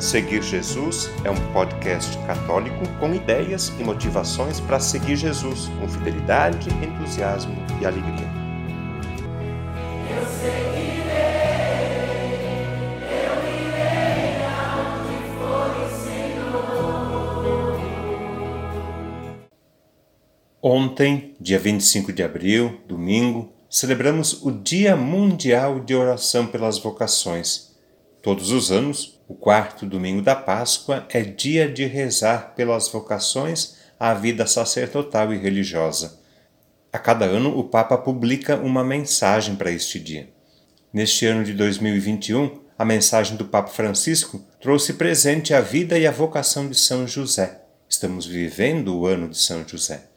Seguir Jesus é um podcast católico com ideias e motivações para seguir Jesus com fidelidade, entusiasmo e alegria. Eu seguirei, eu irei for o Senhor. Ontem, dia 25 de abril, domingo, celebramos o Dia Mundial de Oração pelas Vocações. Todos os anos, o quarto domingo da Páscoa é dia de rezar pelas vocações à vida sacerdotal e religiosa. A cada ano, o Papa publica uma mensagem para este dia. Neste ano de 2021, a mensagem do Papa Francisco trouxe presente a vida e a vocação de São José. Estamos vivendo o ano de São José.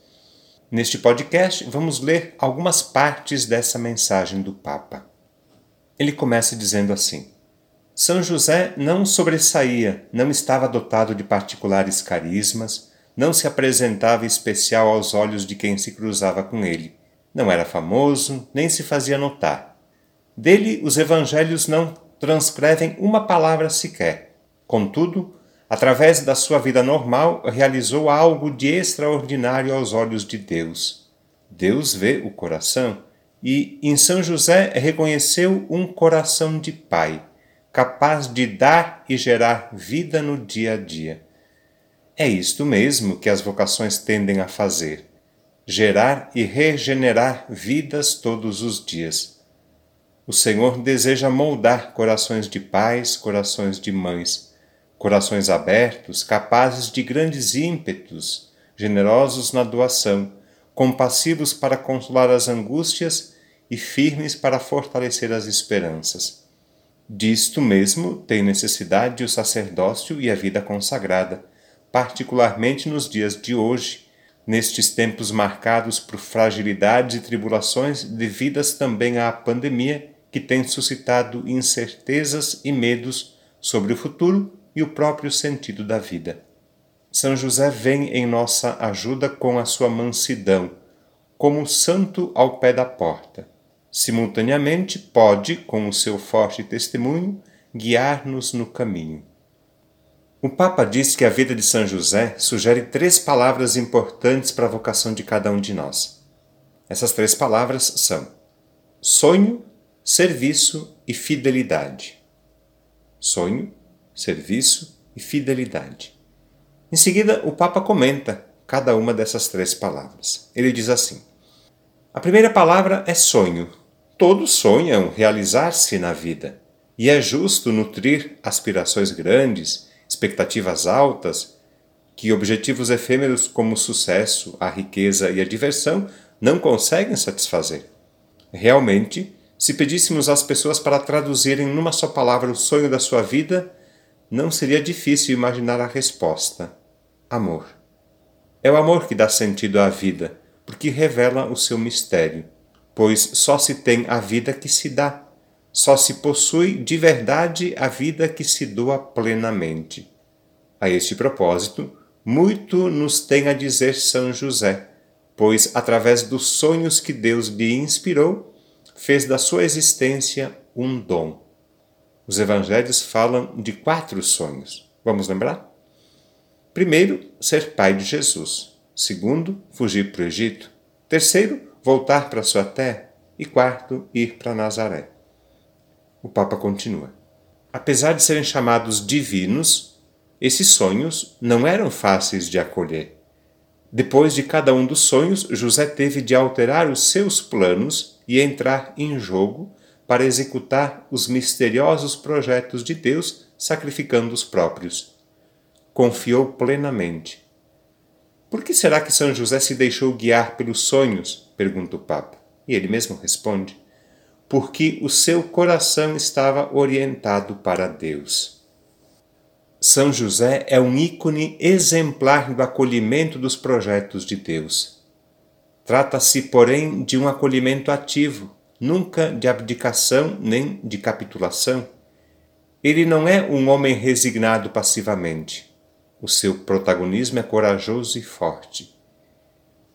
Neste podcast, vamos ler algumas partes dessa mensagem do Papa. Ele começa dizendo assim: são José não sobressaía, não estava dotado de particulares carismas, não se apresentava especial aos olhos de quem se cruzava com ele. Não era famoso, nem se fazia notar. Dele os evangelhos não transcrevem uma palavra sequer. Contudo, através da sua vida normal, realizou algo de extraordinário aos olhos de Deus. Deus vê o coração e, em São José, reconheceu um coração de pai capaz de dar e gerar vida no dia a dia. É isto mesmo que as vocações tendem a fazer: gerar e regenerar vidas todos os dias. O Senhor deseja moldar corações de pais, corações de mães, corações abertos, capazes de grandes ímpetos, generosos na doação, compassivos para consolar as angústias e firmes para fortalecer as esperanças. Disto mesmo tem necessidade o sacerdócio e a vida consagrada, particularmente nos dias de hoje, nestes tempos marcados por fragilidades e tribulações devidas também à pandemia que tem suscitado incertezas e medos sobre o futuro e o próprio sentido da vida. São José vem em nossa ajuda com a sua mansidão, como santo ao pé da porta simultaneamente pode, com o seu forte testemunho, guiar-nos no caminho. O Papa diz que a vida de São José sugere três palavras importantes para a vocação de cada um de nós. Essas três palavras são sonho, serviço e fidelidade. Sonho, serviço e fidelidade. Em seguida, o Papa comenta cada uma dessas três palavras. Ele diz assim: a primeira palavra é sonho, Todos sonham realizar-se na vida, e é justo nutrir aspirações grandes, expectativas altas, que objetivos efêmeros como o sucesso, a riqueza e a diversão não conseguem satisfazer. Realmente, se pedíssemos às pessoas para traduzirem numa só palavra o sonho da sua vida, não seria difícil imaginar a resposta: amor. É o amor que dá sentido à vida, porque revela o seu mistério pois só se tem a vida que se dá, só se possui de verdade a vida que se doa plenamente. A este propósito, muito nos tem a dizer São José, pois através dos sonhos que Deus lhe inspirou, fez da sua existência um dom. Os evangelhos falam de quatro sonhos. Vamos lembrar? Primeiro, ser pai de Jesus. Segundo, fugir para o Egito. Terceiro, voltar para sua terra e quarto, ir para Nazaré. O Papa continua. Apesar de serem chamados divinos, esses sonhos não eram fáceis de acolher. Depois de cada um dos sonhos, José teve de alterar os seus planos e entrar em jogo para executar os misteriosos projetos de Deus, sacrificando os próprios. Confiou plenamente. Por que será que São José se deixou guiar pelos sonhos pergunta o Papa. E ele mesmo responde: porque o seu coração estava orientado para Deus. São José é um ícone exemplar do acolhimento dos projetos de Deus. Trata-se, porém, de um acolhimento ativo, nunca de abdicação nem de capitulação. Ele não é um homem resignado passivamente. O seu protagonismo é corajoso e forte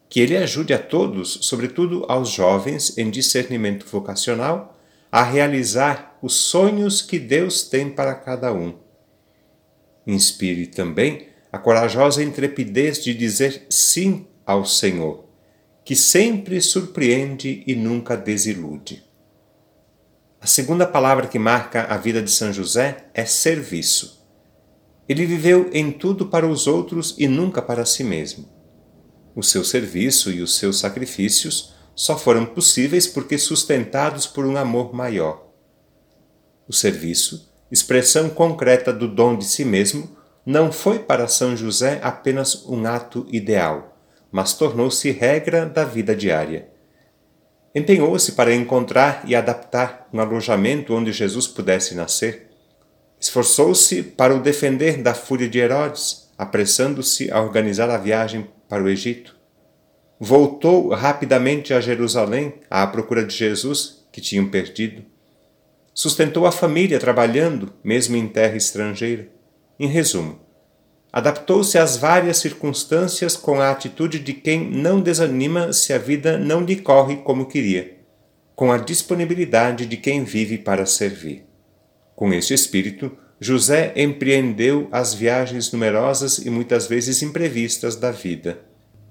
que ele ajude a todos, sobretudo aos jovens em discernimento vocacional, a realizar os sonhos que Deus tem para cada um. Inspire também a corajosa intrepidez de dizer sim ao Senhor, que sempre surpreende e nunca desilude. A segunda palavra que marca a vida de São José é serviço. Ele viveu em tudo para os outros e nunca para si mesmo. O seu serviço e os seus sacrifícios só foram possíveis porque sustentados por um amor maior. O serviço, expressão concreta do dom de si mesmo, não foi para São José apenas um ato ideal, mas tornou-se regra da vida diária. Empenhou-se para encontrar e adaptar um alojamento onde Jesus pudesse nascer. Esforçou-se para o defender da fúria de Herodes, apressando-se a organizar a viagem para o Egito. Voltou rapidamente a Jerusalém à procura de Jesus, que tinham perdido. Sustentou a família trabalhando, mesmo em terra estrangeira. Em resumo, adaptou-se às várias circunstâncias com a atitude de quem não desanima se a vida não lhe corre como queria, com a disponibilidade de quem vive para servir. Com este espírito, José empreendeu as viagens numerosas e muitas vezes imprevistas da vida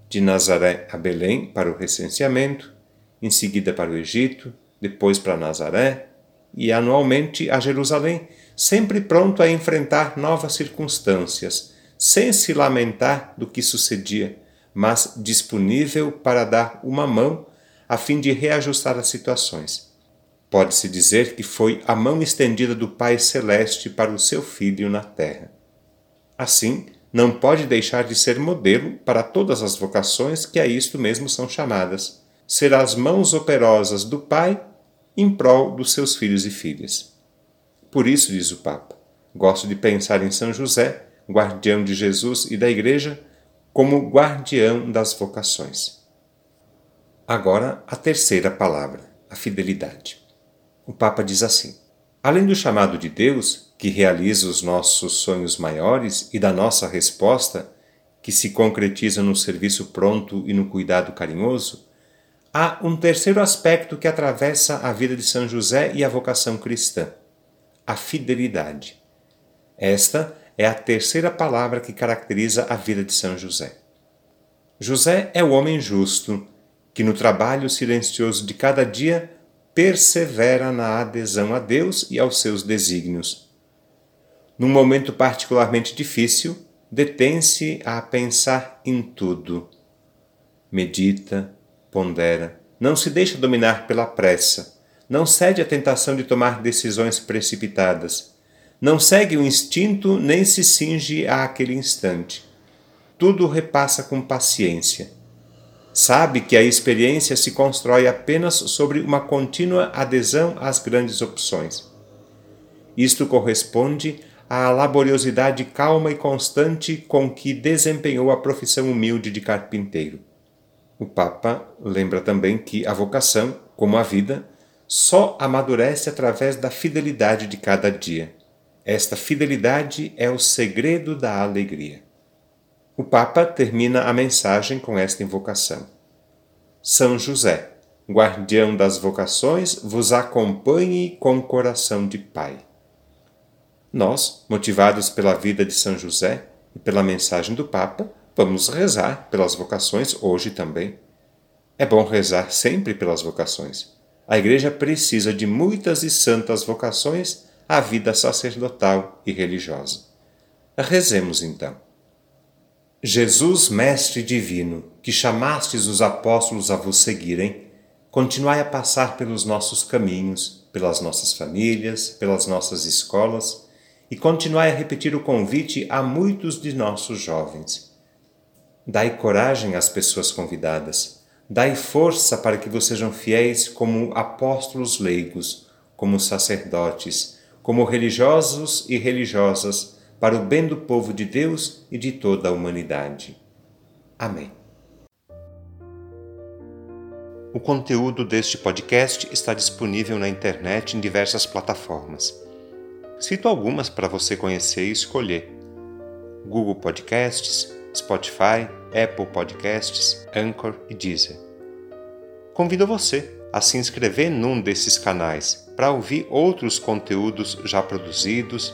de Nazaré a Belém para o recenseamento, em seguida para o Egito, depois para Nazaré e anualmente a Jerusalém, sempre pronto a enfrentar novas circunstâncias, sem se lamentar do que sucedia, mas disponível para dar uma mão a fim de reajustar as situações. Pode-se dizer que foi a mão estendida do Pai Celeste para o seu filho na terra. Assim, não pode deixar de ser modelo para todas as vocações que a isto mesmo são chamadas, ser as mãos operosas do Pai em prol dos seus filhos e filhas. Por isso, diz o Papa, gosto de pensar em São José, guardião de Jesus e da Igreja, como guardião das vocações. Agora, a terceira palavra, a fidelidade. O Papa diz assim: Além do chamado de Deus, que realiza os nossos sonhos maiores e da nossa resposta, que se concretiza no serviço pronto e no cuidado carinhoso, há um terceiro aspecto que atravessa a vida de São José e a vocação cristã: a fidelidade. Esta é a terceira palavra que caracteriza a vida de São José. José é o homem justo que, no trabalho silencioso de cada dia, persevera na adesão a Deus e aos seus desígnios num momento particularmente difícil, detém-se a pensar em tudo. Medita, pondera, não se deixa dominar pela pressa, não cede à tentação de tomar decisões precipitadas, não segue o instinto nem se cinge àquele instante. Tudo repassa com paciência. Sabe que a experiência se constrói apenas sobre uma contínua adesão às grandes opções. Isto corresponde à laboriosidade calma e constante com que desempenhou a profissão humilde de carpinteiro. O Papa lembra também que a vocação, como a vida, só amadurece através da fidelidade de cada dia. Esta fidelidade é o segredo da alegria. O Papa termina a mensagem com esta invocação: São José, guardião das vocações, vos acompanhe com coração de Pai. Nós, motivados pela vida de São José e pela mensagem do Papa, vamos rezar pelas vocações hoje também. É bom rezar sempre pelas vocações. A Igreja precisa de muitas e santas vocações à vida sacerdotal e religiosa. Rezemos então. Jesus, Mestre Divino, que chamastes os apóstolos a vos seguirem, continuai a passar pelos nossos caminhos, pelas nossas famílias, pelas nossas escolas e continuai a repetir o convite a muitos de nossos jovens. Dai coragem às pessoas convidadas, dai força para que vocês sejam fiéis como apóstolos leigos, como sacerdotes, como religiosos e religiosas, para o bem do povo de Deus e de toda a humanidade. Amém. O conteúdo deste podcast está disponível na internet em diversas plataformas. Cito algumas para você conhecer e escolher: Google Podcasts, Spotify, Apple Podcasts, Anchor e Deezer. Convido você a se inscrever num desses canais para ouvir outros conteúdos já produzidos,